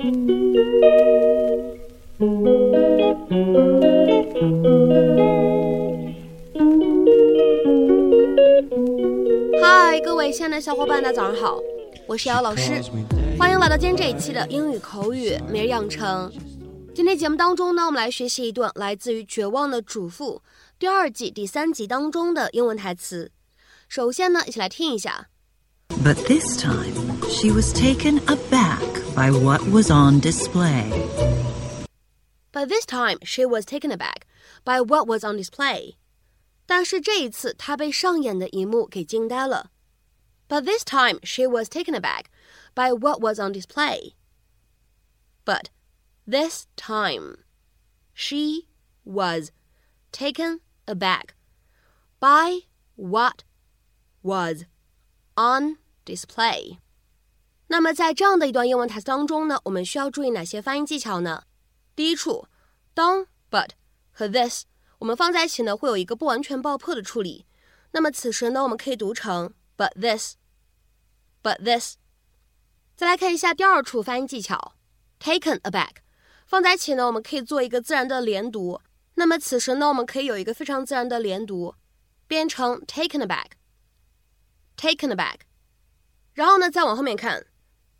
嗨，各位亲爱的小伙伴，大家早上好，我是姚老师，欢迎来到今天这一期的英语口语每日养成。今天节目当中呢，我们来学习一段来自于《绝望的主妇》第二季第三集当中的英文台词。首先呢，一起来听一下。But this time, she was taken aback by what was on display. But this time, she was taken aback by what was on display. 但是这一次，她被上演的一幕给惊呆了。But this time, she was taken aback by what was on display. But this time, she was taken aback by what was on display。 那么在这样的一段英文台词当中呢，我们需要注意哪些发音技巧呢？第一处，当 but 和 this 我们放在一起呢，会有一个不完全爆破的处理。那么此时呢，我们可以读成 but this，but this。再来看一下第二处发音技巧，taken aback 放在一起呢，我们可以做一个自然的连读。那么此时呢，我们可以有一个非常自然的连读，变成 taken aback，taken aback。然后呢，再往后面看，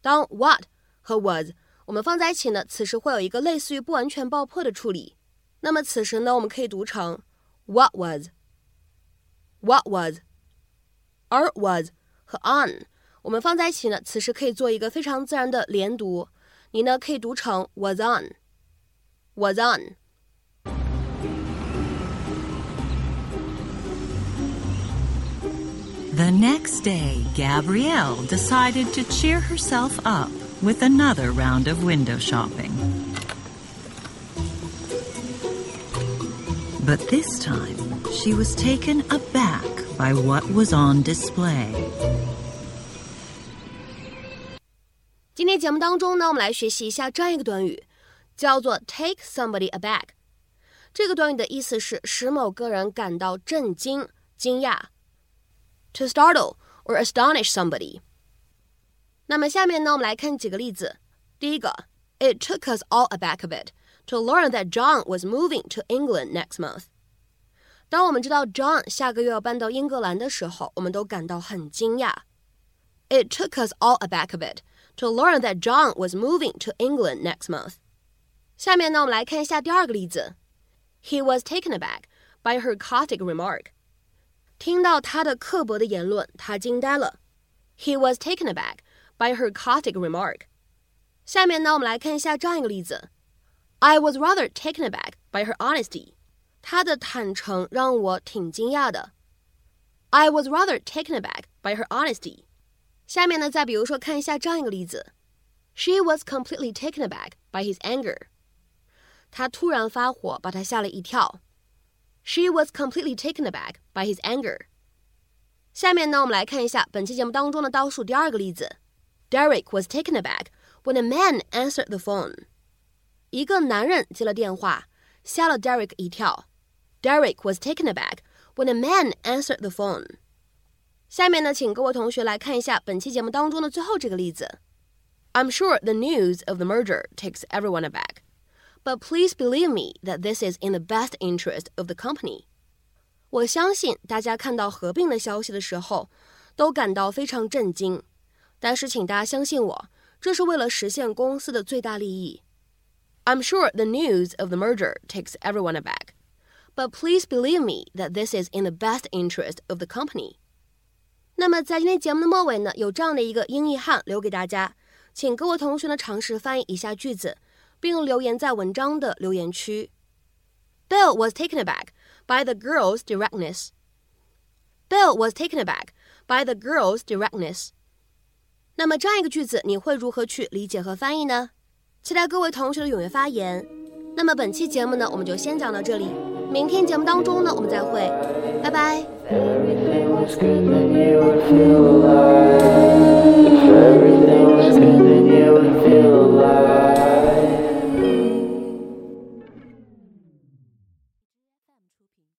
当 what 和 was 我们放在一起呢，此时会有一个类似于不完全爆破的处理。那么此时呢，我们可以读成 what was，what was。而 was 和 on 我们放在一起呢，此时可以做一个非常自然的连读，你呢可以读成 was on，was on。The next day, Gabrielle decided to cheer herself up with another round of window shopping. But this time, she was taken aback by what was on display. 今天节目当中呢，我们来学习一下这样一个短语，叫做 take somebody aback。这个短语的意思是使某个人感到震惊、惊讶。 to startle or astonish somebody。那么下面呢，我们来看几个例子。第一个，It took us all aback a bit to learn that John was moving to England next month。当我们知道 John 下个月要搬到英格兰的时候，我们都感到很惊讶。It took us all aback a bit to learn that John was moving to England next month。下面呢，我们来看一下第二个例子。He was taken aback by her caustic remark。 听到她的刻薄的言论，他惊呆了。He was taken aback by her caustic remark。下面呢，我们来看一下这样一个例子：I was rather taken aback by her honesty。她的坦诚让我挺惊讶的。I was rather taken aback by her honesty。下面呢，再比如说看一下这样一个例子：She was completely taken aback by his anger。他突然发火，把她吓了一跳。 She was completely taken aback by his anger. 下面呢，我们来看一下本期节目当中的倒数第二个例子。Derek was taken aback when a man answered the phone. 一个男人接了电话，吓了 Derek 一跳。Derek was taken aback when a man answered the phone. 下面呢，请各位同学来看一下本期节目当中的最后这个例子。I'm sure the news of the merger takes everyone aback. But please believe me that this is in the best interest of the company. 我相信大家看到合并的消息的时候，都感到非常震惊。但是，请大家相信我，这是为了实现公司的最大利益。I'm sure the news of the merger takes everyone aback. But please believe me that this is in the best interest of the company. 那么，在今天节目的末尾呢，有这样的一个英译汉留给大家，请各位同学呢尝试翻译以下句子。 并留言在文章的留言区。Bill was taken aback by the girl's directness. Bill was taken aback by the girl's directness. 那么这样一个句子，你会如何去理解和翻译呢？期待各位同学的踊跃发言。那么本期节目呢，我们就先讲到这里。明天节目当中呢，我们再会，拜拜。